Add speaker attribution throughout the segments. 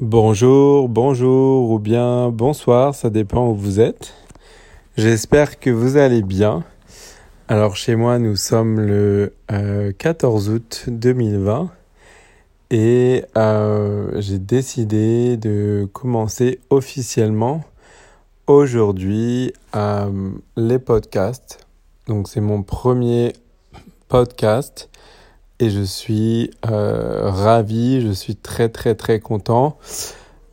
Speaker 1: Bonjour, bonjour ou bien bonsoir, ça dépend où vous êtes. J'espère que vous allez bien. Alors chez moi, nous sommes le 14 euh, août 2020 et euh, j'ai décidé de commencer officiellement aujourd'hui euh, les podcasts. Donc c'est mon premier podcast et je suis euh, ravi, je suis très très très content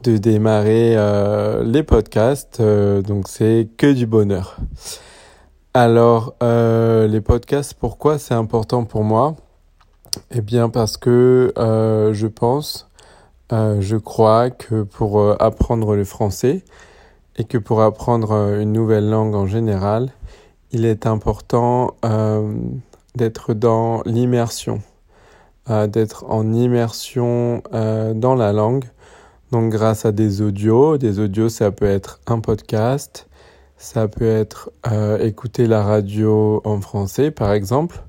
Speaker 1: de démarrer euh, les podcasts. Euh, donc c'est que du bonheur. Alors euh, les podcasts, pourquoi c'est important pour moi? Eh bien parce que je pense, je crois que pour apprendre le français et que pour apprendre une nouvelle langue en général, il est important d'être dans l'immersion d'être en immersion euh, dans la langue. Donc grâce à des audios, des audios ça peut être un podcast, ça peut être euh, écouter la radio en français par exemple,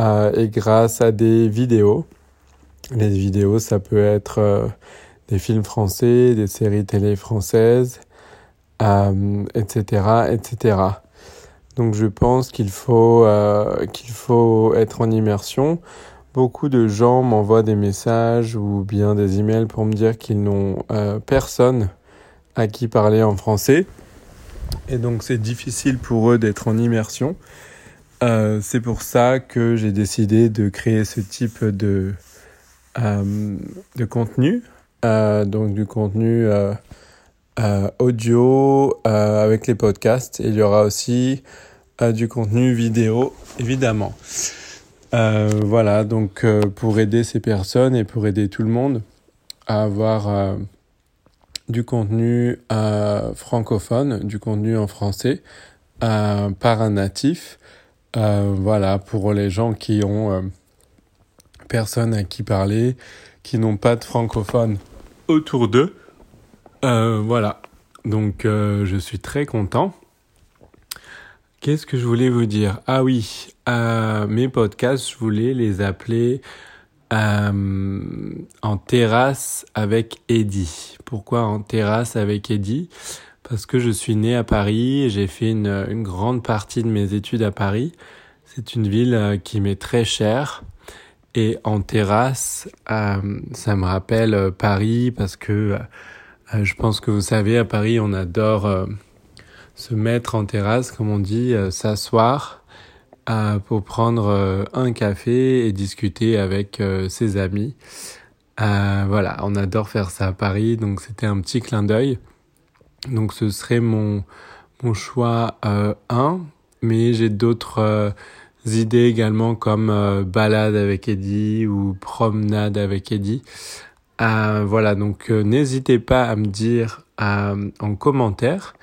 Speaker 1: euh, et grâce à des vidéos. Les vidéos ça peut être euh, des films français, des séries télé françaises, etc., etc. Donc je pense qu'il faut qu'il faut être en immersion. Beaucoup de gens m'envoient des messages ou bien des emails pour me dire qu'ils n'ont euh, personne à qui parler en français. Et donc c'est difficile pour eux d'être en immersion. Euh, c'est pour ça que j'ai décidé de créer ce type de, euh, de contenu. Donc du contenu audio avec les podcasts. Il y aura aussi du contenu vidéo, évidemment. Euh, voilà, donc euh, pour aider ces personnes et pour aider tout le monde à avoir euh, du contenu euh, francophone, du contenu en français par un natif. voilà, pour les gens qui ont personne à qui parler, qui n'ont pas de francophone autour d'eux. voilà, donc je suis très content. Qu'est-ce que je voulais vous dire? Ah oui, euh, mes podcasts, je voulais les appeler euh, en terrasse avec Eddie. Pourquoi en terrasse avec Eddie Parce que je suis né à Paris et j'ai fait une, une, grande partie de mes études à Paris. C'est une ville euh, qui m'est très chère. Et en terrasse, euh, ça me rappelle euh, Paris parce que euh, je pense que vous savez, à Paris, on adore se mettre en terrasse, comme on dit, euh, s'asseoir euh, pour prendre euh, un café et discuter avec ses amis. Voilà, on adore faire ça à Paris, donc c'était un petit clin d'œil. Donc ce serait mon choix 1, mais j'ai d'autres idées également comme balade avec Eddie ou promenade avec Eddie. voilà, donc n'hésitez pas à me dire en commentaire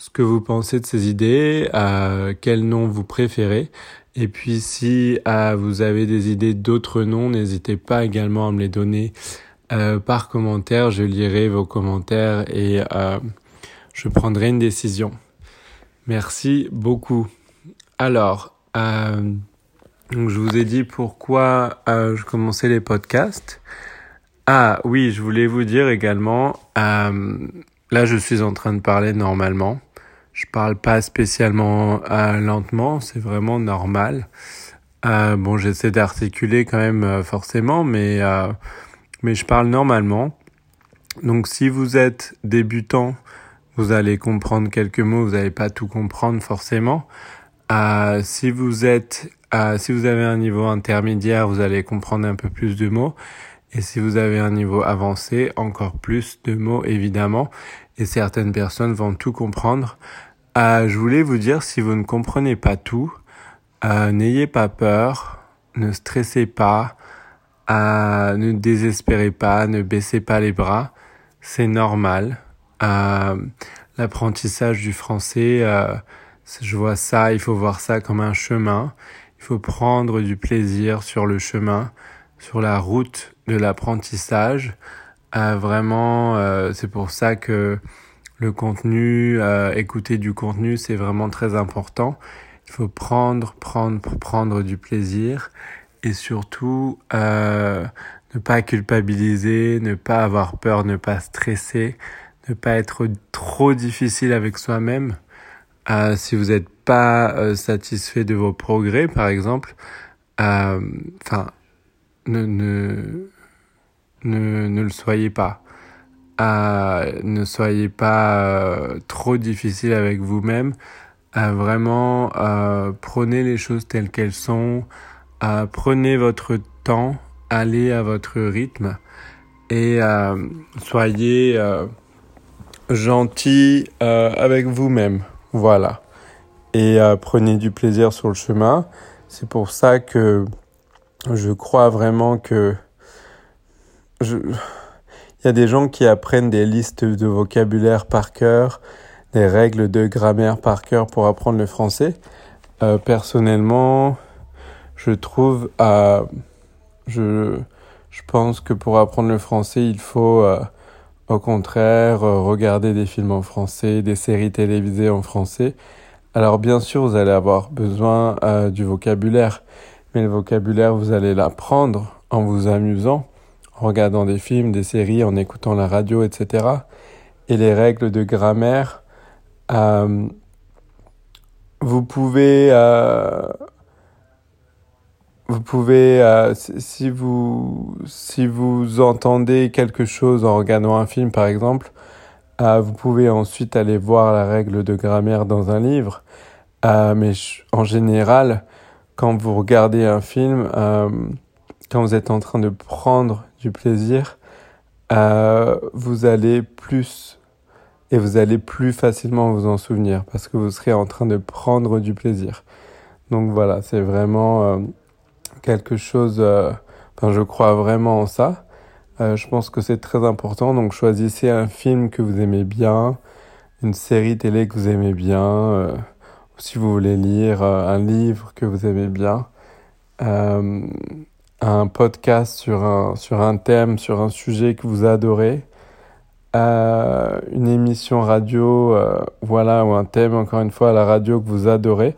Speaker 1: ce que vous pensez de ces idées, euh, quel nom vous préférez. Et puis si euh, vous avez des idées d'autres noms, n'hésitez pas également à me les donner euh, par commentaire. Je lirai vos commentaires et euh, je prendrai une décision. Merci beaucoup. Alors, euh, donc je vous ai dit pourquoi euh, je commençais les podcasts. Ah oui, je voulais vous dire également, là je suis en train de parler normalement. Je parle pas spécialement euh, lentement, c'est vraiment normal. Euh, bon, j'essaie d'articuler quand même euh, forcément, mais euh, mais je parle normalement. Donc, si vous êtes débutant, vous allez comprendre quelques mots, vous n'allez pas tout comprendre forcément. Euh, si vous êtes, si vous avez un niveau intermédiaire, vous allez comprendre un peu plus de mots. Et si vous avez un niveau avancé, encore plus de mots évidemment. Et certaines personnes vont tout comprendre. Euh, je voulais vous dire, si vous ne comprenez pas tout, euh, n'ayez pas peur, ne stressez pas, euh, ne désespérez pas, ne baissez pas les bras. C'est normal. L'apprentissage du français, je vois ça, il faut voir ça comme un chemin. Il faut prendre du plaisir sur le chemin, sur la route de l'apprentissage. Vraiment, c'est pour ça que le contenu, euh, écouter du contenu, c'est vraiment très important. Il faut prendre, prendre pour prendre du plaisir et surtout euh, ne pas culpabiliser, ne pas avoir peur, ne pas stresser, ne pas être trop difficile avec soi-même. Euh, si vous n'êtes pas euh, satisfait de vos progrès, par exemple, euh, enfin, ne, ne, ne, ne, le soyez pas. Ne soyez pas trop difficile avec vous-même. vraiment, prenez les choses telles qu'elles sont. prenez votre temps, allez à votre rythme et soyez gentil avec vous-même. Voilà. Et euh, prenez du plaisir sur le chemin. C'est pour ça que je crois vraiment que je... il y a des gens qui apprennent des listes de vocabulaire par cœur, des règles de grammaire par cœur pour apprendre le français. Euh, personnellement, je trouve, euh, je, je pense que pour apprendre le français, il faut euh, au contraire, euh, regardez des films en français, des séries télévisées en français. Alors bien sûr, vous allez avoir besoin euh, du vocabulaire, mais le vocabulaire, vous allez l'apprendre en vous amusant, en regardant des films, des séries, en écoutant la radio, etc. Et les règles de grammaire, euh, vous pouvez vous pouvez, euh, si vous si vous entendez quelque chose en regardant un film, par exemple, euh, vous pouvez ensuite aller voir la règle de grammaire dans un livre. Euh, mais en général, quand vous regardez un film, quand vous êtes en train de prendre du plaisir, vous allez plus et vous allez plus facilement vous en souvenir parce que vous serez en train de prendre du plaisir. Donc voilà, c'est vraiment quelque chose, euh, enfin je crois vraiment en ça. Euh, je pense que c'est très important, donc choisissez un film que vous aimez bien, une série télé que vous aimez bien, euh, ou si vous voulez lire un livre que vous aimez bien, un podcast sur un, sur un thème, sur un sujet que vous adorez, une émission radio, voilà, ou un thème encore une fois à la radio que vous adorez.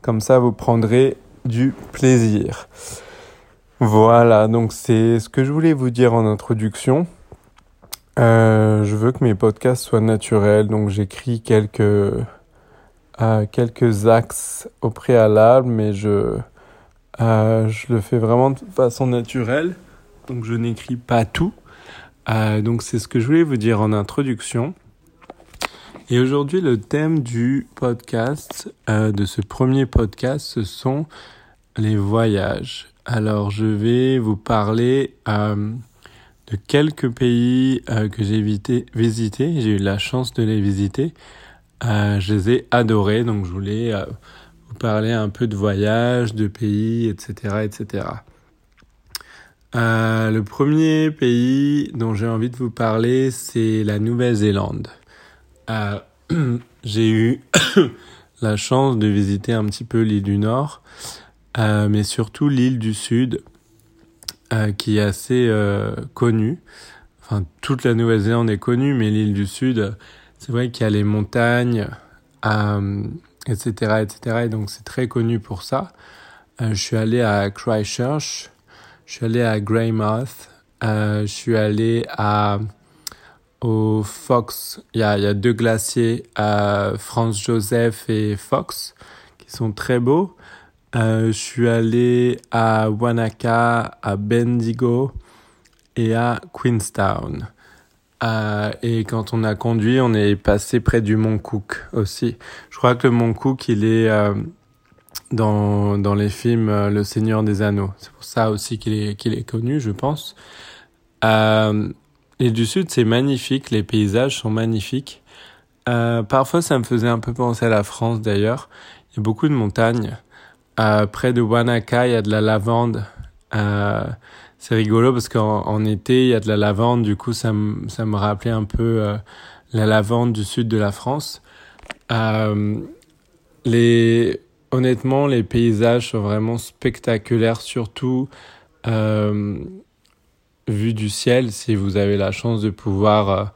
Speaker 1: Comme ça, vous prendrez du plaisir. Voilà, donc c'est ce que je voulais vous dire en introduction. Euh, je veux que mes podcasts soient naturels, donc j'écris quelques, euh, quelques axes au préalable, mais je, euh, je le fais vraiment de façon naturelle, donc je n'écris pas tout. donc c'est ce que je voulais vous dire en introduction. Et aujourd'hui, le thème du podcast, de ce premier podcast, ce sont les voyages. Alors, je vais vous parler euh, de quelques pays euh, que j'ai visités. J'ai eu la chance de les visiter. Euh, je les ai adorés, donc je voulais euh, parler un peu de voyages, de pays, etc., etc. Euh, le premier pays dont j'ai envie de vous parler, c'est la Nouvelle-Zélande. j'ai eu la chance de visiter un petit peu l'île du Nord. Euh, mais surtout l'île du Sud, euh, qui est assez euh, connue. Enfin, toute la Nouvelle-Zélande est connue, mais l'île du Sud, c'est vrai qu'il y a les montagnes, etc., etc. Et donc c'est très connu pour ça. je suis allé à Christchurch, je suis allé à Greymouth, je suis allé à au Fox. Il y a, il y a deux glaciers, à Franz Joseph et Fox, qui sont très beaux. Euh, je suis allé à Wanaka, à Bendigo et à Queenstown. Euh, et quand on a conduit, on est passé près du mont Cook aussi. Je crois que le mont Cook, il est euh, dans, dans les films euh, Le Seigneur des Anneaux. C'est pour ça aussi qu'il est, qu'il est connu, je pense. Et du sud, c'est magnifique. Les paysages sont magnifiques. parfois, ça me faisait un peu penser à la France d'ailleurs. Il y a beaucoup de montagnes. Près de Wanaka, il y a de la lavande. C'est rigolo parce qu'en été, il y a de la lavande. Du coup, ça, me ça me rappelait un peu euh, la lavande du sud de la France. Euh, les, honnêtement, les paysages sont vraiment spectaculaires, surtout euh, vu du ciel. Si vous avez la chance de pouvoir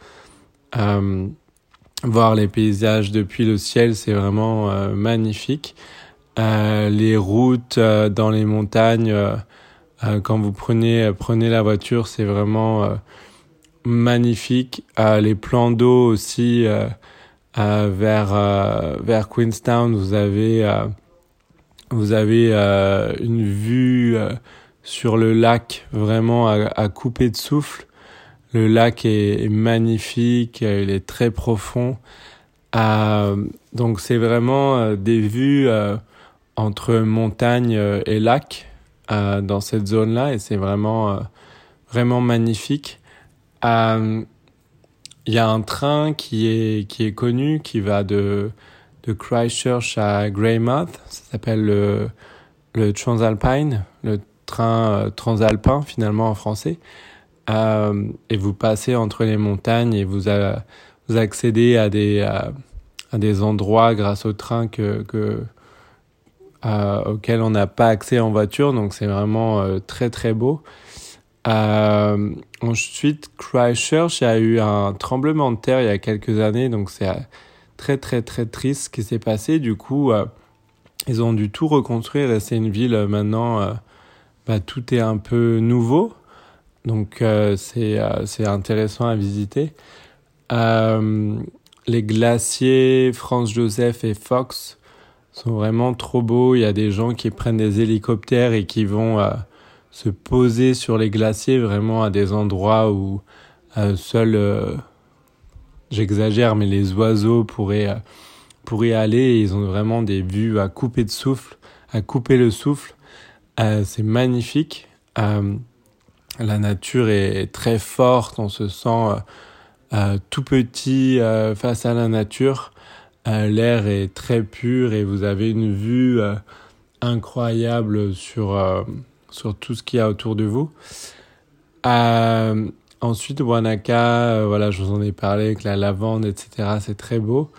Speaker 1: voir les paysages depuis le ciel, c'est vraiment magnifique. Les routes dans les montagnes, quand vous prenez prenez la voiture, c'est vraiment magnifique. les plans d'eau aussi vers vers Queenstown, vous avez vous avez une vue sur le lac vraiment à, couper de souffle. Le lac est, magnifique, il est très profond. Euh, donc c'est vraiment euh, des vues euh, entre montagne et lac dans cette zone-là et c'est vraiment vraiment magnifique. Il y a un train qui est qui est connu qui va de de Christchurch à Greymouth. Ça s'appelle le le Transalpine, le train euh, transalpin finalement en français. Euh, et vous passez entre les montagnes et vous, vous accédez à des, à, des endroits grâce au train que, que euh, auxquels on n'a pas accès en voiture. Donc c'est vraiment très très beau. ensuite, Christchurch a eu un tremblement de terre il y a quelques années, donc c'est très très très triste ce qui s'est passé. Du coup, ils ont dû tout reconstruire et c'est une ville maintenant bah, tout est un peu nouveau. Donc euh, euh, c'est intéressant à visiter. Euh, les glaciers Franz Joseph et Fox sont vraiment trop beaux. Il y a des gens qui prennent des hélicoptères et qui vont se poser sur les glaciers vraiment à des endroits où seuls, j'exagère, mais les oiseaux pourraient, pourraient aller. ils ont vraiment des vues à couper de souffle, à couper le souffle. Euh, c'est magnifique. Euh, la nature est très forte, on se sent euh, tout petit face à la nature. L'air est très pur et vous avez une vue incroyable sur, sur tout ce qu'il y a autour de vous. ensuite, Wanaka, voilà, je vous en ai parlé avec la lavande, etc. C'est très beau.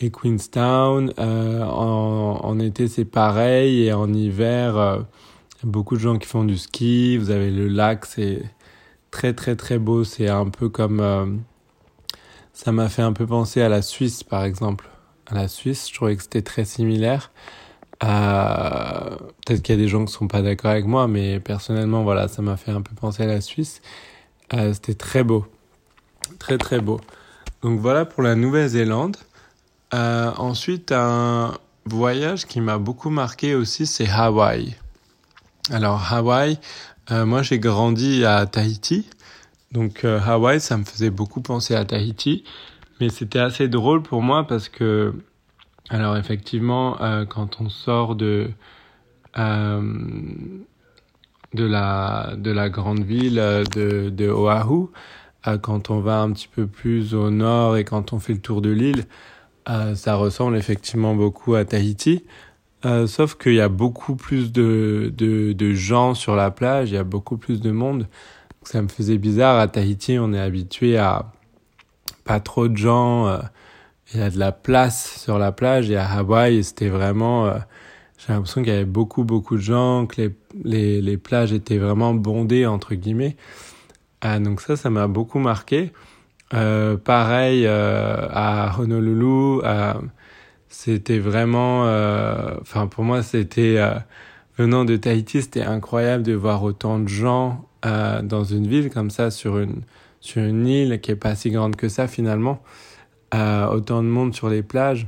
Speaker 1: Et Queenstown, en, été c'est pareil et en hiver beaucoup de gens qui font du ski. Vous avez le lac, c'est très très très beau. C'est un peu comme euh, ça m'a fait un peu penser à la Suisse par exemple. À la Suisse, je trouvais que c'était très similaire. Euh, peut-être qu'il y a des gens qui sont pas d'accord avec moi, mais personnellement, voilà, ça m'a fait un peu penser à la Suisse. Euh, c'était très beau, très très beau. Donc voilà pour la Nouvelle-Zélande. ensuite, un voyage qui m'a beaucoup marqué aussi, c'est Hawaï. Alors Hawaï, euh, moi j'ai grandi à Tahiti, donc euh, Hawaï ça me faisait beaucoup penser à Tahiti, mais c'était assez drôle pour moi parce que, alors effectivement, euh, quand on sort de de la de la grande ville de, de Oahu, quand on va un petit peu plus au nord et quand on fait le tour de l'île, ça ressemble effectivement beaucoup à Tahiti. Euh, sauf qu'il y a beaucoup plus de, de, gens sur la plage, il y a beaucoup plus de monde. ça me faisait bizarre. À Tahiti, on est habitué à pas trop de gens. Euh, il y a de la place sur la plage. Et à Hawaï, c'était vraiment... Euh, j'ai l'impression qu'il y avait beaucoup, beaucoup de gens, que les, les, les plages étaient vraiment bondées, entre guillemets. Ah, donc ça, ça m'a beaucoup marqué. Euh, pareil à Honolulu, c'était vraiment, euh, enfin pour moi c'était euh, venant de Tahiti, c'était incroyable de voir autant de gens euh, dans une ville comme ça sur une sur une île qui est pas si grande que ça finalement, autant de monde sur les plages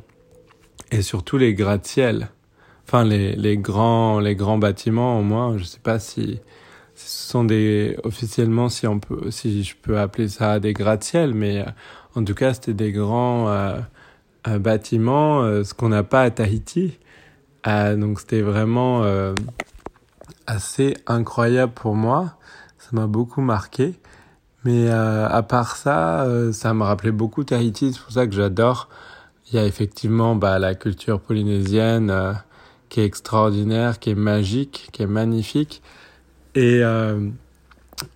Speaker 1: et surtout les gratte-ciel, enfin les les grands les grands bâtiments au moins, je sais pas si ce sont des officiellement si on peut si je peux appeler ça des gratte-ciel mais en tout cas c'était des grands euh, ce qu'on n'a pas à Tahiti. Euh, donc c'était vraiment euh, assez incroyable pour moi. Ça m'a beaucoup marqué. Mais à part ça, ça me rappelait beaucoup Tahiti. C'est pour ça que j'adore. Il y a effectivement bah, la culture polynésienne qui est extraordinaire, qui est magique, qui est magnifique. Et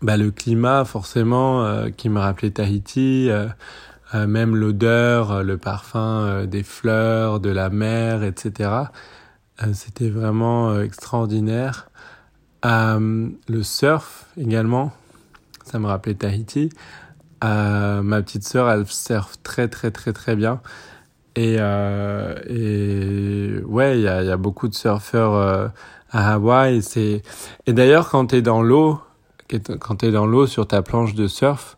Speaker 1: bah, le climat, forcément, qui me rappelait Tahiti. Euh, même l'odeur, euh, le parfum euh, des fleurs, de la mer, etc. C'était vraiment extraordinaire. le surf également, ça me rappelait Tahiti. ma petite sœur, elle surfe très très très très bien. Et, et ouais, il y a, y a, beaucoup de surfeurs à Hawaï. C'est et d'ailleurs quand tu es dans l'eau, quand tu es dans l'eau sur ta planche de surf,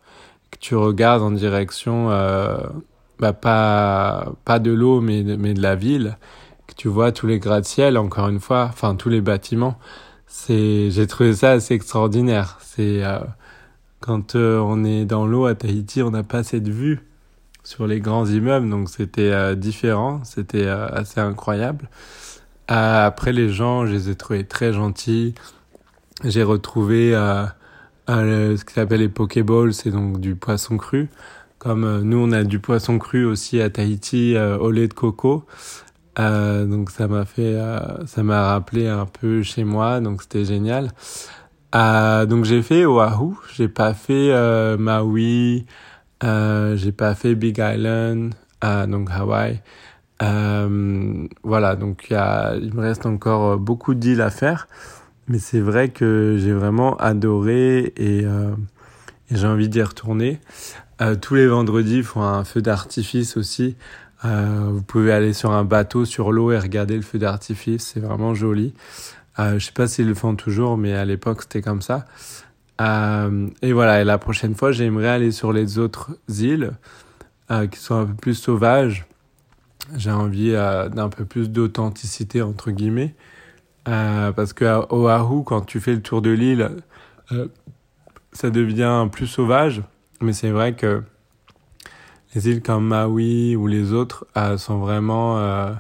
Speaker 1: que tu regardes en direction euh, bah pas pas de l'eau mais mais de la ville, que tu vois tous les gratte-ciel encore une fois, enfin tous les bâtiments. J'ai trouvé ça assez extraordinaire. C'est euh, quand euh, on est dans l'eau à Tahiti, on n'a pas cette vue sur les grands immeubles, donc c'était euh, différent, c'était assez incroyable. après les gens, je les ai trouvés très gentils. J'ai retrouvé ce qui s'appelle les Pokéballs, c'est donc du poisson cru. Comme nous, on a du poisson cru aussi à Tahiti au lait de coco. Euh, donc ça m'a fait, euh, ça m'a rappelé un peu chez moi, donc c'était génial. Euh, donc j'ai fait Oahu, j'ai pas fait euh, Maui, euh, j'ai pas fait Big Island, donc Hawaï. voilà, donc il me reste encore beaucoup d'îles à faire, mais c'est vrai que j'ai vraiment adoré et, j'ai envie d'y retourner. tous les vendredis, ils font un feu d'artifice aussi. Euh, vous pouvez aller sur un bateau sur l'eau et regarder le feu d'artifice, c'est vraiment joli. Euh, je sais pas s'ils le font toujours, mais à l'époque c'était comme ça. Euh, et voilà, et la prochaine fois, j'aimerais aller sur les autres îles euh, qui sont un peu plus sauvages. J'ai envie euh, d'un peu plus d'authenticité entre guillemets, parce que Oahu, quand tu fais le tour de l'île, ça devient plus sauvage. Mais c'est vrai que les îles comme Maui ou les autres sont vraiment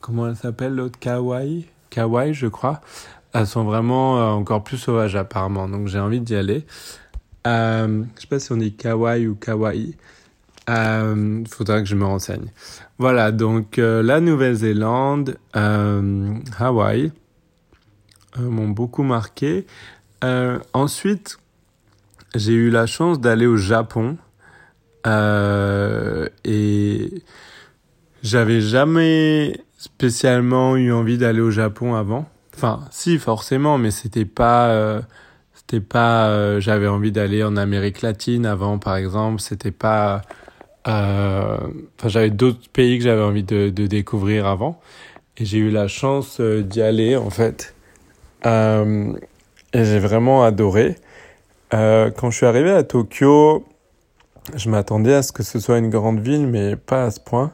Speaker 1: comment elle s'appelle l'autre? Kauai? Kauai je crois elles sont vraiment euh, encore plus sauvages apparemment. Donc j'ai envie d'y aller. Euh, je sais pas si on dit Kauai ou Kauai euh, faudra que je me renseigne. Voilà donc euh, la Nouvelle-Zélande Hawaï m'ont beaucoup marqué. Ensuite j'ai eu la chance d'aller au Japon. Euh, et j'avais jamais spécialement eu envie d'aller au Japon avant. Enfin, si forcément, mais c'était pas, euh, c'était pas. Euh, j'avais envie d'aller en Amérique latine avant, par exemple. C'était pas. Euh, enfin, j'avais d'autres pays que j'avais envie de, de, découvrir avant, et j'ai eu la chance d'y aller en fait. et j'ai vraiment adoré. quand je suis arrivé à Tokyo, je m'attendais à ce que ce soit une grande ville, mais pas à ce point.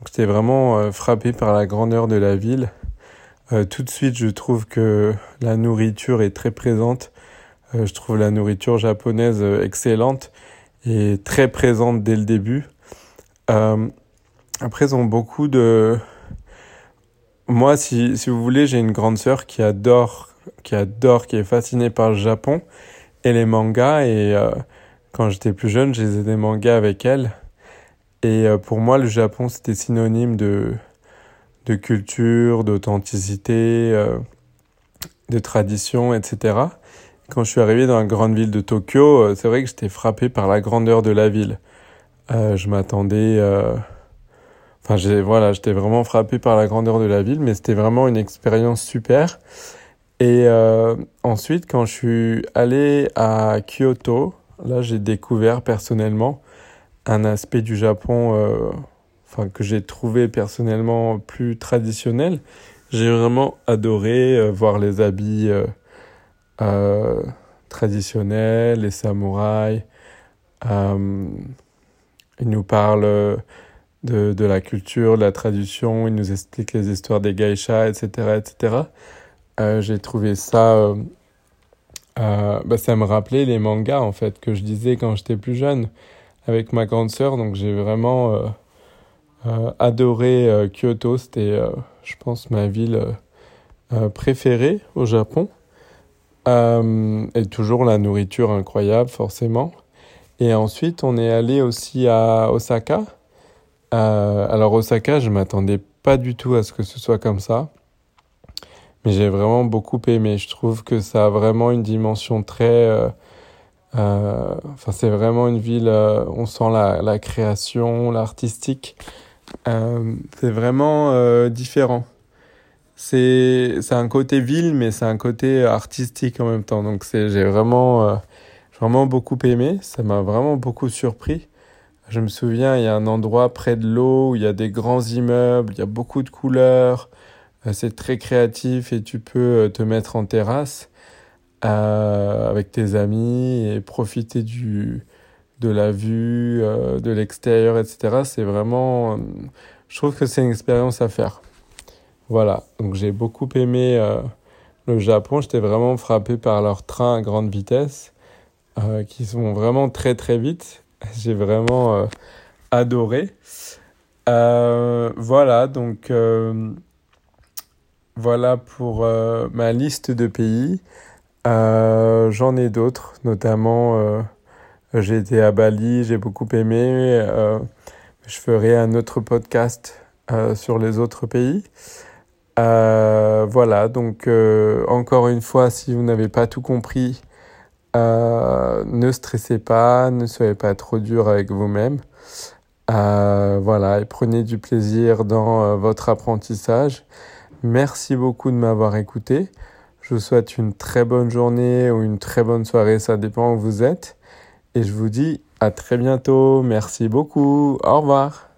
Speaker 1: Donc j'étais vraiment euh, frappé par la grandeur de la ville. Euh, tout de suite, je trouve que la nourriture est très présente. Euh, je trouve la nourriture japonaise euh, excellente et très présente dès le début. Euh, après, ils ont beaucoup de... Moi, si, si vous voulez, j'ai une grande sœur qui adore, qui adore, qui est fascinée par le Japon et les mangas et quand j'étais plus jeune, j'ai des mangas avec elle. Et euh, pour moi, le Japon, c'était synonyme de, de culture, d'authenticité, euh, de tradition, etc. Quand je suis arrivé dans la grande ville de Tokyo, euh, c'est vrai que j'étais frappé par la grandeur de la ville. Euh, je m'attendais... Enfin, j'ai, voilà, j'étais vraiment frappé par la grandeur de la ville, mais c'était vraiment une expérience super. Et ensuite, quand je suis allé à Kyoto, Là, j'ai découvert personnellement un aspect du Japon euh, enfin, que j'ai trouvé personnellement plus traditionnel. J'ai vraiment adoré euh, voir les habits euh, traditionnels, les samouraïs. Ils nous parlent de, de la culture, de la tradition, ils nous expliquent les histoires des geishas, etc. etc. J'ai trouvé ça bah, ça me rappelait les mangas en fait que je disais quand j'étais plus jeune avec ma grande sœur. Donc j'ai vraiment euh, euh, adoré euh, Kyoto. C'était, je pense, ma ville préférée au Japon. et toujours la nourriture incroyable, forcément. Et ensuite, on est allé aussi à Osaka. alors Osaka, je m'attendais pas du tout à ce que ce soit comme ça. Mais j'ai vraiment beaucoup aimé. Je trouve que ça a vraiment une dimension très... euh, enfin, c'est vraiment une ville, euh, on sent la, la création, l'artistique. Euh, c'est vraiment euh, différent. C'est un côté ville, mais c'est un côté artistique en même temps. Donc j'ai vraiment, euh, vraiment beaucoup aimé. Ça m'a vraiment beaucoup surpris. Je me souviens, il y a un endroit près de l'eau où il y a des grands immeubles, il y a beaucoup de couleurs. c'est très créatif et tu peux te mettre en terrasse avec tes amis et profiter du, de la vue, de l'extérieur, etc. C'est vraiment, je trouve que c'est une expérience à faire. Voilà, donc j'ai beaucoup aimé le Japon. J'étais vraiment frappé par leurs trains à grande vitesse qui sont vraiment très très vite. J'ai vraiment adoré. Euh, voilà, donc euh, voilà pour euh, ma liste de pays. J'en ai d'autres, notamment j'ai été à Bali, j'ai beaucoup aimé. je ferai un autre podcast sur les autres pays. voilà, donc encore une fois, si vous n'avez pas tout compris, ne stressez pas, ne soyez pas trop dur avec vous-même. Euh, voilà, et prenez du plaisir dans euh, votre apprentissage. Merci beaucoup de m'avoir écouté. Je vous souhaite une très bonne journée ou une très bonne soirée, ça dépend où vous êtes. Et je vous dis à très bientôt. Merci beaucoup. Au revoir.